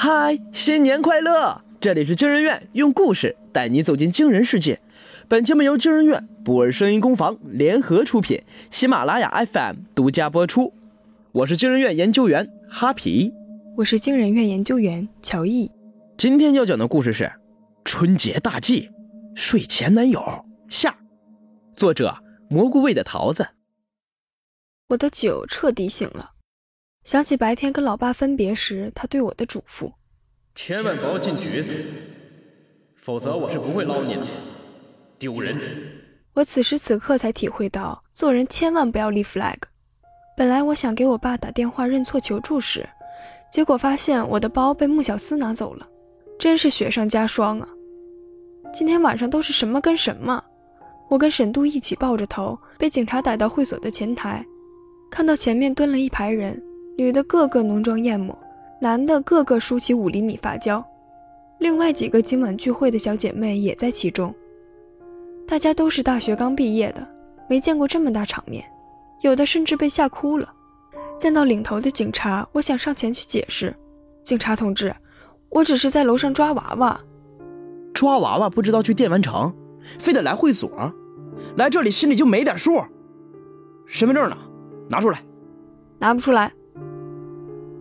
嗨，新年快乐！这里是惊人院，用故事带你走进惊人世界。本节目由惊人院、布尔声音工坊联合出品，喜马拉雅 FM 独家播出。我是惊人院研究员哈皮，我是惊人院研究员乔毅。今天要讲的故事是春节大忌，睡前男友下。作者蘑菇味的桃子。我的酒彻底醒了。想起白天跟老爸分别时，他对我的嘱咐：“千万不要进局子，否则我是不会捞你的，丢人。”我此时此刻才体会到，做人千万不要立 flag。本来我想给我爸打电话认错求助时，结果发现我的包被穆小思拿走了，真是雪上加霜啊！今天晚上都是什么跟什么？我跟沈度一起抱着头，被警察逮到会所的前台，看到前面蹲了一排人。女的个个浓妆艳抹，男的个个梳起五厘米发胶，另外几个今晚聚会的小姐妹也在其中。大家都是大学刚毕业的，没见过这么大场面，有的甚至被吓哭了。见到领头的警察，我想上前去解释：“警察同志，我只是在楼上抓娃娃。抓娃娃不知道去电玩城，非得来会所，来这里心里就没点数。身份证呢？拿出来。拿不出来。”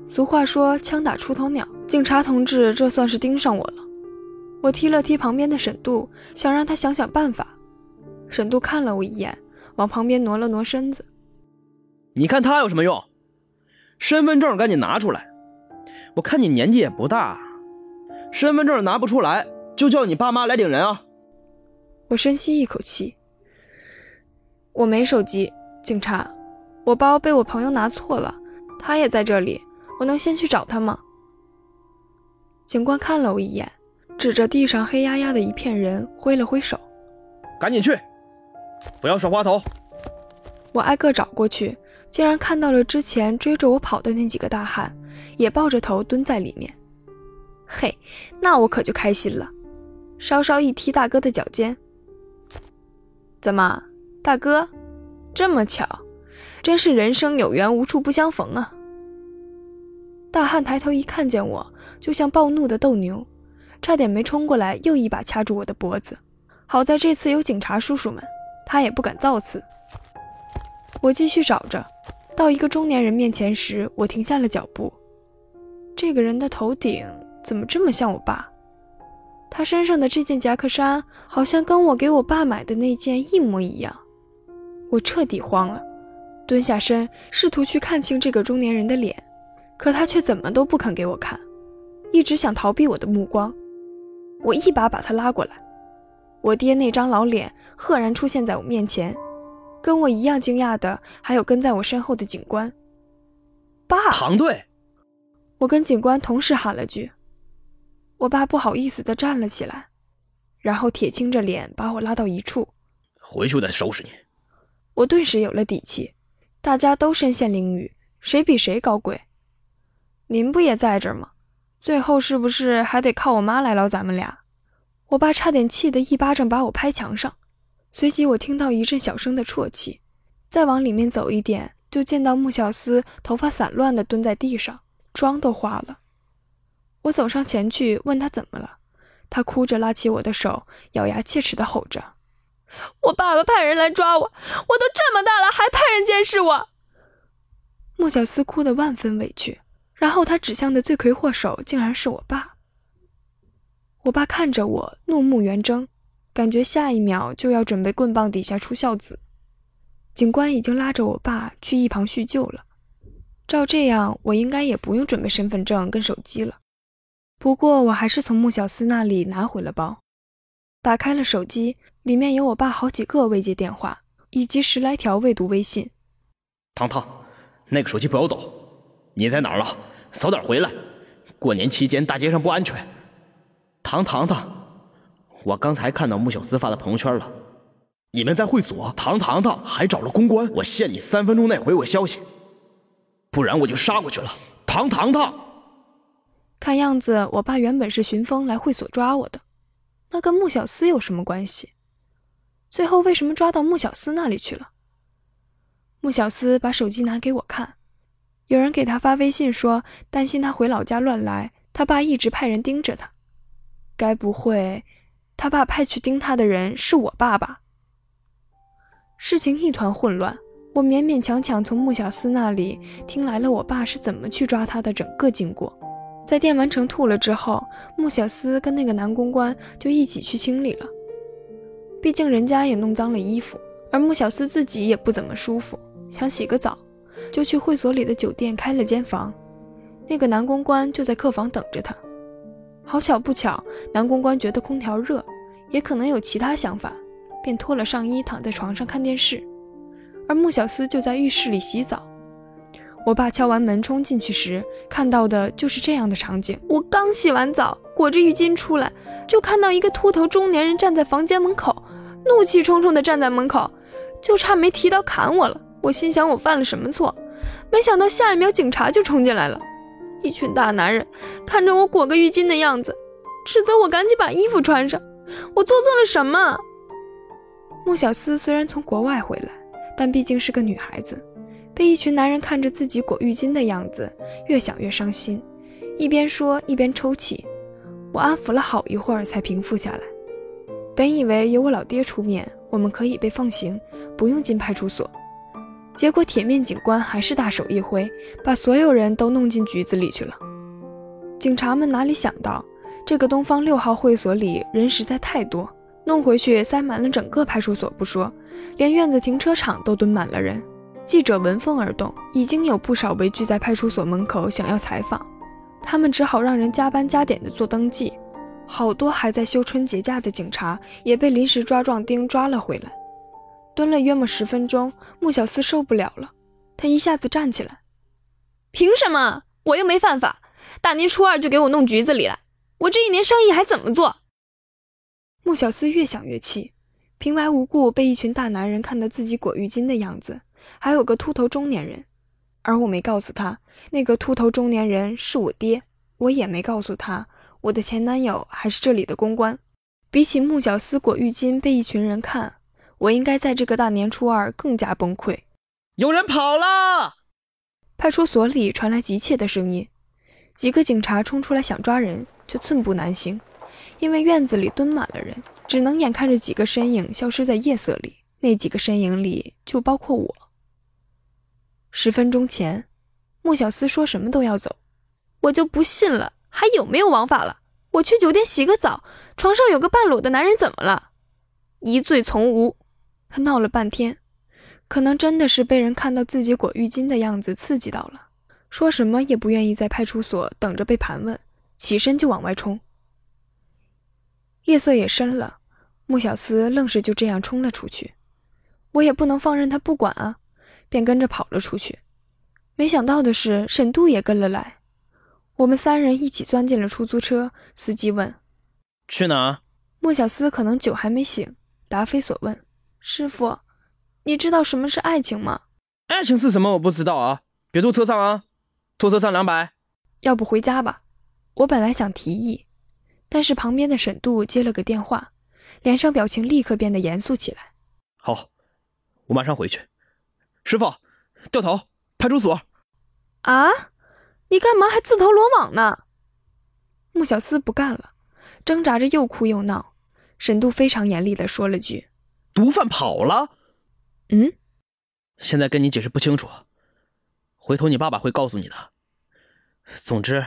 俗话说“枪打出头鸟”，警察同志这算是盯上我了。我踢了踢旁边的沈度，想让他想想办法。沈度看了我一眼，往旁边挪了挪身子。你看他有什么用？身份证赶紧拿出来！我看你年纪也不大，身份证拿不出来，就叫你爸妈来领人啊！我深吸一口气。我没手机，警察，我包被我朋友拿错了，他也在这里。我能先去找他吗？警官看了我一眼，指着地上黑压压的一片人，挥了挥手：“赶紧去，不要耍滑头。”我挨个找过去，竟然看到了之前追着我跑的那几个大汉，也抱着头蹲在里面。嘿，那我可就开心了，稍稍一踢大哥的脚尖：“怎么，大哥，这么巧，真是人生有缘无处不相逢啊！”大汉抬头一看见我，就像暴怒的斗牛，差点没冲过来，又一把掐住我的脖子。好在这次有警察叔叔们，他也不敢造次。我继续找着，到一个中年人面前时，我停下了脚步。这个人的头顶怎么这么像我爸？他身上的这件夹克衫好像跟我给我爸买的那件一模一样。我彻底慌了，蹲下身，试图去看清这个中年人的脸。可他却怎么都不肯给我看，一直想逃避我的目光。我一把把他拉过来，我爹那张老脸赫然出现在我面前，跟我一样惊讶的还有跟在我身后的警官。爸，唐队！我跟警官同时喊了句。我爸不好意思的站了起来，然后铁青着脸把我拉到一处，回去再收拾你。我顿时有了底气，大家都身陷囹圄，谁比谁高贵？您不也在这儿吗？最后是不是还得靠我妈来捞咱们俩？我爸差点气得一巴掌把我拍墙上。随即我听到一阵小声的啜泣，再往里面走一点，就见到穆小司头发散乱地蹲在地上，妆都花了。我走上前去问他怎么了，他哭着拉起我的手，咬牙切齿地吼着：“我爸爸派人来抓我，我都这么大了还派人监视我。”穆小司哭得万分委屈。然后他指向的罪魁祸首竟然是我爸。我爸看着我，怒目圆睁，感觉下一秒就要准备棍棒底下出孝子。警官已经拉着我爸去一旁叙旧了。照这样，我应该也不用准备身份证跟手机了。不过我还是从穆小司那里拿回了包，打开了手机，里面有我爸好几个未接电话，以及十来条未读微信。糖糖，那个手机不要抖。你在哪儿了？早点回来！过年期间大街上不安全。唐糖糖，我刚才看到穆小司发的朋友圈了，你们在会所，唐糖糖还找了公关。我限你三分钟内回我消息，不然我就杀过去了。唐糖糖，看样子我爸原本是寻风来会所抓我的，那跟穆小司有什么关系？最后为什么抓到穆小司那里去了？穆小司把手机拿给我看。有人给他发微信说，担心他回老家乱来，他爸一直派人盯着他。该不会，他爸派去盯他的人是我爸吧？事情一团混乱，我勉勉强强从穆小司那里听来了我爸是怎么去抓他的整个经过。在电玩城吐了之后，穆小司跟那个男公关就一起去清理了。毕竟人家也弄脏了衣服，而穆小司自己也不怎么舒服，想洗个澡，就去会所里的酒店开了间房。那个男公关就在客房等着他。好巧不巧，男公关觉得空调热，也可能有其他想法，便脱了上衣躺在床上看电视，而穆小司就在浴室里洗澡。我爸敲完门冲进去时，看到的就是这样的场景。我刚洗完澡，裹着浴巾出来，就看到一个秃头中年人站在房间门口。怒气冲冲地站在门口，就差没提刀砍我了。我心想我犯了什么错，没想到下一秒警察就冲进来了。一群大男人看着我裹个浴巾的样子，指责我赶紧把衣服穿上。我做错了什么？穆小思虽然从国外回来，但毕竟是个女孩子，被一群男人看着自己裹浴巾的样子，越想越伤心，一边说一边抽泣。我安抚了好一会儿，才平复下来。本以为有我老爹出面，我们可以被放行，不用进派出所。结果铁面警官还是大手一挥，把所有人都弄进局子里去了。警察们哪里想到，这个东方六号会所里人实在太多，弄回去塞满了整个派出所不说，连院子停车场都蹲满了人。记者闻风而动，已经有不少围聚在派出所门口想要采访，他们只好让人加班加点的做登记。好多还在休春节假的警察也被临时抓壮丁抓了回来，蹲了约莫十分钟，穆小四受不了了，他一下子站起来：“凭什么？我又没犯法，大年初二就给我弄局子里来，我这一年生意还怎么做？” 穆小四越想越气，平白无故被一群大男人看到自己裹浴巾的样子，还有个秃头中年人，而我没告诉他，那个秃头中年人是我爹，我也没告诉他。我的前男友还是这里的公关，比起木角丝裹浴巾被一群人看，我应该在这个大年初二更加崩溃。有人跑了！派出所里传来急切的声音，几个警察冲出来想抓人，却寸步难行，因为院子里蹲满了人，只能眼看着几个身影消失在夜色里。那几个身影里就包括我。十分钟前，穆小思说什么都要走，我就不信了。还有没有王法了？我去酒店洗个澡，床上有个半裸的男人，怎么了？疑罪从无。他闹了半天，可能真的是被人看到自己裹浴巾的样子刺激到了，说什么也不愿意在派出所等着被盘问，起身就往外冲。夜色也深了，穆小思愣是就这样冲了出去，我也不能放任他不管啊，便跟着跑了出去。没想到的是，沈度也跟了来。我们三人一起钻进了出租车。司机问：“去哪？”莫小思可能酒还没醒，答非所问：“师傅，你知道什么是爱情吗？”“爱情是什么？我不知道啊！别坐车上啊！拖车上两百。”“要不回家吧？”我本来想提议，但是旁边的沈度接了个电话，脸上表情立刻变得严肃起来。“好，我马上回去。”“师傅，掉头，派出所。”“啊？”你干嘛还自投罗网呢？穆小思不干了，挣扎着又哭又闹。沈度非常严厉地说了句：“毒贩跑了。”嗯，现在跟你解释不清楚，回头你爸爸会告诉你的。总之，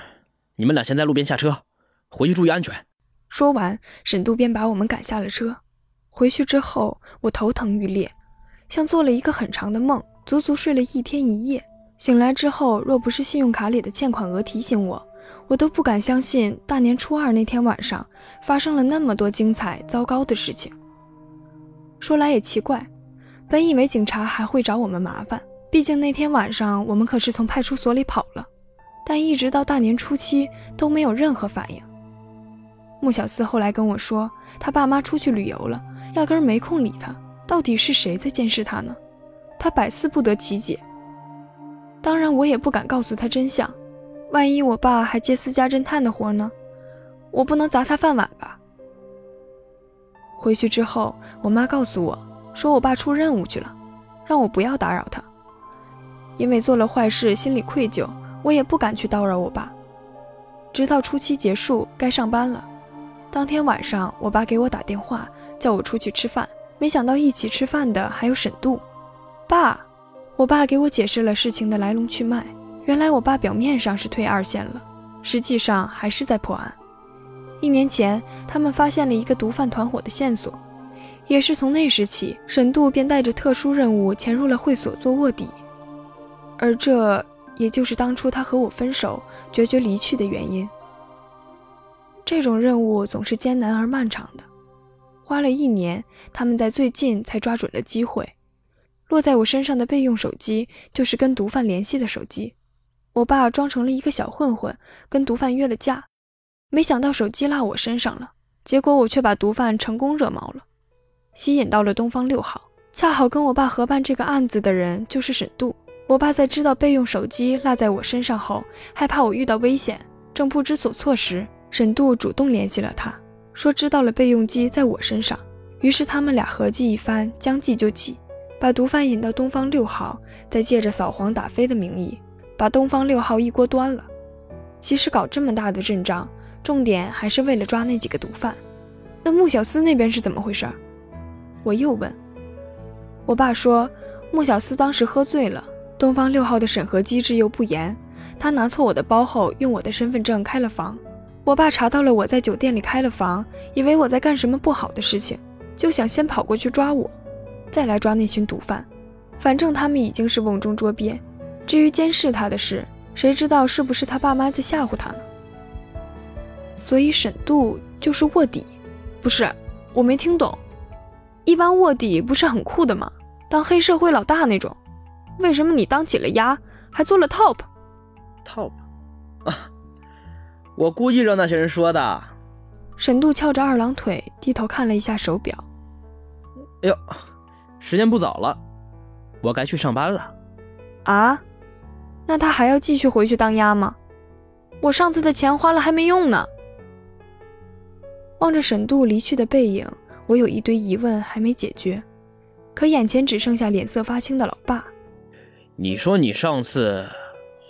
你们俩先在路边下车，回去注意安全。说完，沈度便把我们赶下了车。回去之后，我头疼欲裂，像做了一个很长的梦，足足睡了一天一夜。醒来之后，若不是信用卡里的欠款额提醒我，我都不敢相信大年初二那天晚上发生了那么多精彩糟糕的事情。说来也奇怪，本以为警察还会找我们麻烦，毕竟那天晚上我们可是从派出所里跑了，但一直到大年初七都没有任何反应。穆小四后来跟我说，他爸妈出去旅游了，压根没空理他。到底是谁在监视他呢？他百思不得其解。当然，我也不敢告诉他真相，万一我爸还接私家侦探的活呢？我不能砸他饭碗吧。回去之后，我妈告诉我，说我爸出任务去了，让我不要打扰他，因为做了坏事，心里愧疚，我也不敢去叨扰我爸。直到初七结束该上班了。当天晚上，我爸给我打电话，叫我出去吃饭。没想到一起吃饭的还有沈度。爸，我爸给我解释了事情的来龙去脉。原来我爸表面上是退二线了，实际上还是在破案。一年前，他们发现了一个毒贩团伙的线索，也是从那时起，沈度便带着特殊任务潜入了会所做卧底。而这也就是当初他和我分手、决绝离去的原因。这种任务总是艰难而漫长的。花了一年，他们在最近才抓准了机会。落在我身上的备用手机就是跟毒贩联系的手机。我爸装成了一个小混混，跟毒贩约了架。没想到手机落我身上了，结果我却把毒贩成功惹毛了，吸引到了东方六号。恰好跟我爸合办这个案子的人就是沈度。我爸在知道备用手机落在我身上后，害怕我遇到危险，正不知所措时，沈度主动联系了他。说知道了备用机在我身上，于是他们俩合计一番，将计就计，把毒贩引到东方六号，再借着扫黄打非的名义，把东方六号一锅端了。其实搞这么大的阵仗，重点还是为了抓那几个毒贩。那穆小司那边是怎么回事？我又问。我爸说，穆小司当时喝醉了，东方六号的审核机制又不严，他拿错我的包后，用我的身份证开了房。我爸查到了我在酒店里开了房，以为我在干什么不好的事情，就想先跑过去抓我，再来抓那群毒贩。反正他们已经是瓮中捉鳖。至于监视他的事，谁知道是不是他爸妈在吓唬他呢？所以沈度就是卧底，不是？我没听懂。一般卧底不是很酷的吗？当黑社会老大那种。为什么你当起了鸭，还做了 top？top 啊。我故意让那些人说的。沈度翘着二郎腿，低头看了一下手表。哎呦，时间不早了，我该去上班了。啊？那他还要继续回去当鸭吗？我上次的钱花了还没用呢。望着沈度离去的背影，我有一堆疑问还没解决，可眼前只剩下脸色发青的老爸。你说你上次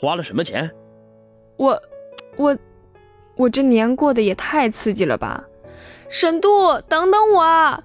花了什么钱？我，我。我这年过得也太刺激了吧！沈度，等等我啊！